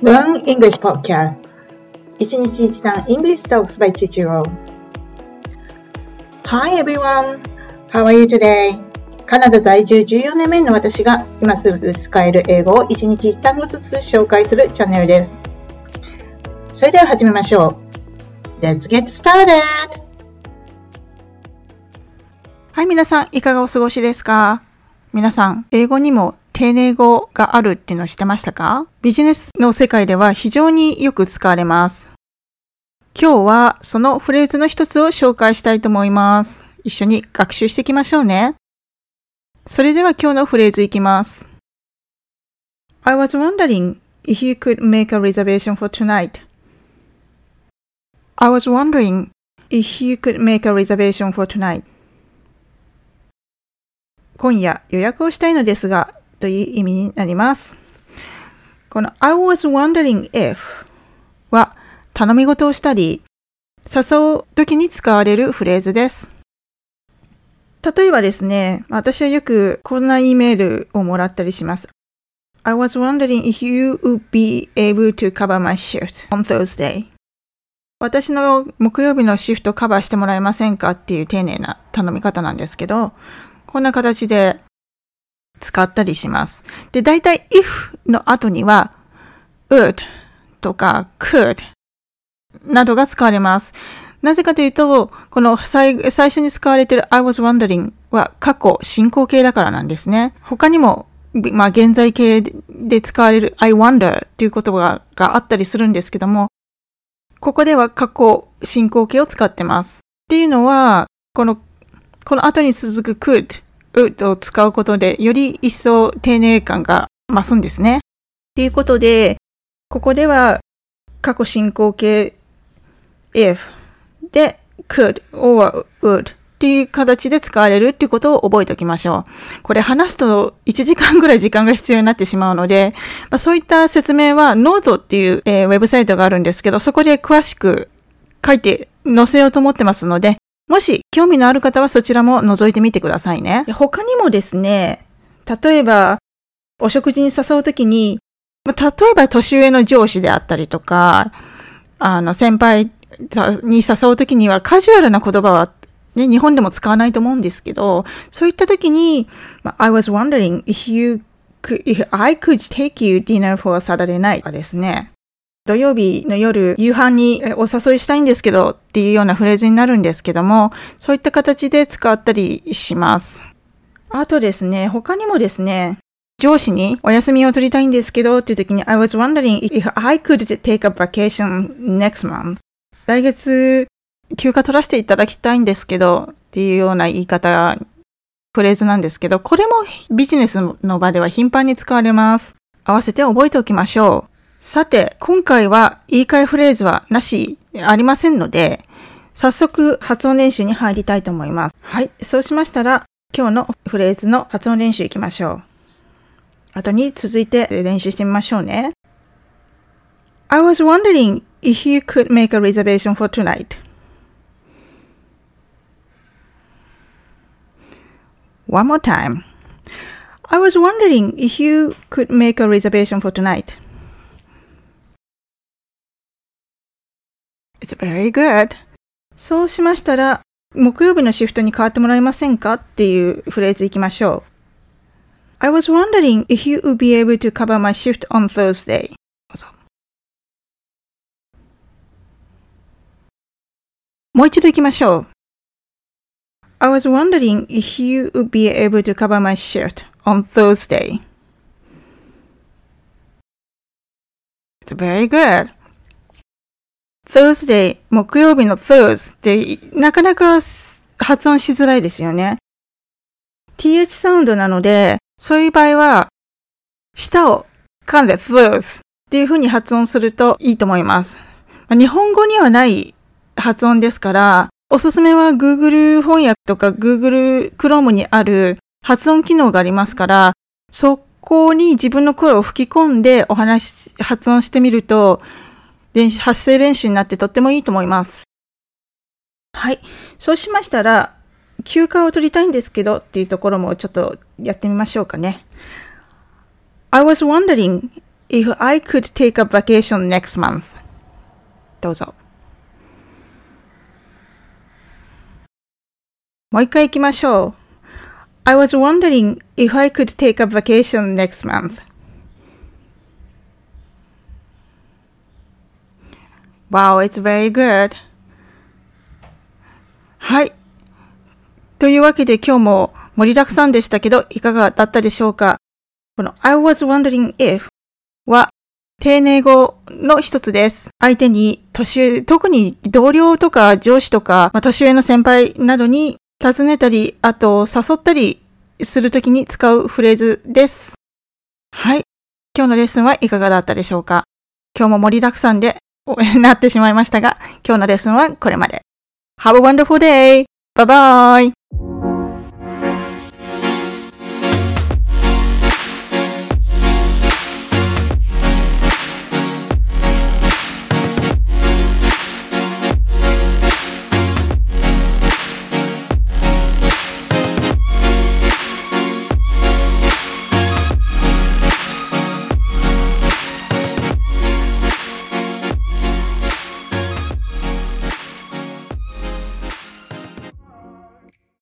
Learn English Podcast 一日一単 English Talks by Chichiro Hi everyone! How are you today? カナダ在住14年目の私が今すぐ使える英語を一日一単語ずつ紹介するチャンネルです。それでは始めましょう。Let's get started! はい、皆さん、いかがお過ごしですか皆さん、英語にも丁寧語があるっていうのを知ってましたか？ビジネスの世界では非常によく使われます。今日はそのフレーズの一つを紹介したいと思います。一緒に学習していきましょうね。それでは今日のフレーズいきます。I was wondering if you could make a reservation for tonight. I was wondering if you could make a reservation for tonight. 今夜予約をしたいのですが、という意味になります。この I was wondering if は頼み事をしたり、誘う時に使われるフレーズです。例えばですね、私はよくこんな E メールをもらったりします。I was wondering if you would be able to cover my shift on Thursday. 私の木曜日のシフトカバーしてもらえませんかっていう丁寧な頼み方なんですけど、こんな形で使ったりします。で、大体 if の後には would とか could などが使われます。なぜかというと、この最最初に使われている I was wondering は過去進行形だからなんですね。他にも、まあ現在形で使われる I wonder という言葉があったりするんですけども、ここでは過去進行形を使ってます。っていうのは、この、この後に続く could を使うことで、より一層丁寧感が増すんですね。ということで、ここでは過去進行形 if で could or would っていう形で使われるっていうことを覚えておきましょう。これ話すと1時間ぐらい時間が必要になってしまうので、まあ、そういった説明は Node っていう、えー、ウェブサイトがあるんですけど、そこで詳しく書いて載せようと思ってますので、もし興味のある方はそちらも覗いてみてくださいね。他にもですね、例えば、お食事に誘うときに、例えば年上の上司であったりとか、あの、先輩に誘うときにはカジュアルな言葉はね、日本でも使わないと思うんですけど、そういったときに、I was wondering if you could, if I could take you dinner for a Saturday night ですね。土曜日の夜、夕飯にお誘いしたいんですけどっていうようなフレーズになるんですけども、そういった形で使ったりします。あとですね、他にもですね、上司にお休みを取りたいんですけどっていう時に I was wondering if I could take a vacation next month. 来月休暇取らせていただきたいんですけどっていうような言い方、フレーズなんですけど、これもビジネスの場では頻繁に使われます。合わせて覚えておきましょう。さて、今回は言い換えフレーズはなし、ありませんので、早速発音練習に入りたいと思います。はい。そうしましたら、今日のフレーズの発音練習いきましょう。後に続いて練習してみましょうね。I was wondering if you could make a reservation for tonight. One more time. I was wondering if you could make a reservation for tonight. It's very good. そうしましたら、木曜日のシフトに変わってもらえませんかっていうフレーズいきましょう。I was wondering if you would be able to cover my shift on Thursday. もう一度行きましょう。I was wondering if you would be able to cover my shift on Thursday. It's very good. Thursday 木曜日の Thurs ってなかなか発音しづらいですよね。th サウンドなので、そういう場合は、舌を噛んで Thurs っていう風に発音するといいと思います。日本語にはない発音ですから、おすすめは Google 翻訳とか Google Chrome にある発音機能がありますから、そこに自分の声を吹き込んでお話、発音してみると、練習発声練習になってとってもいいと思います。はい。そうしましたら、休暇を取りたいんですけどっていうところもちょっとやってみましょうかね。I was wondering if I could take a vacation next month. どうぞ。もう一回行きましょう。I was wondering if I could take a vacation next month. Wow, it's very good. はい。というわけで今日も盛りだくさんでしたけど、いかがだったでしょうか？この I was wondering if は丁寧語の一つです。相手に年上、特に同僚とか上司とか、まあ、年上の先輩などに尋ねたり、あと誘ったりするときに使うフレーズです。はい。今日のレッスンはいかがだったでしょうか？今日も盛りだくさんでなってしまいましたが、今日のレッスンはこれまで。Have a wonderful day! Bye bye!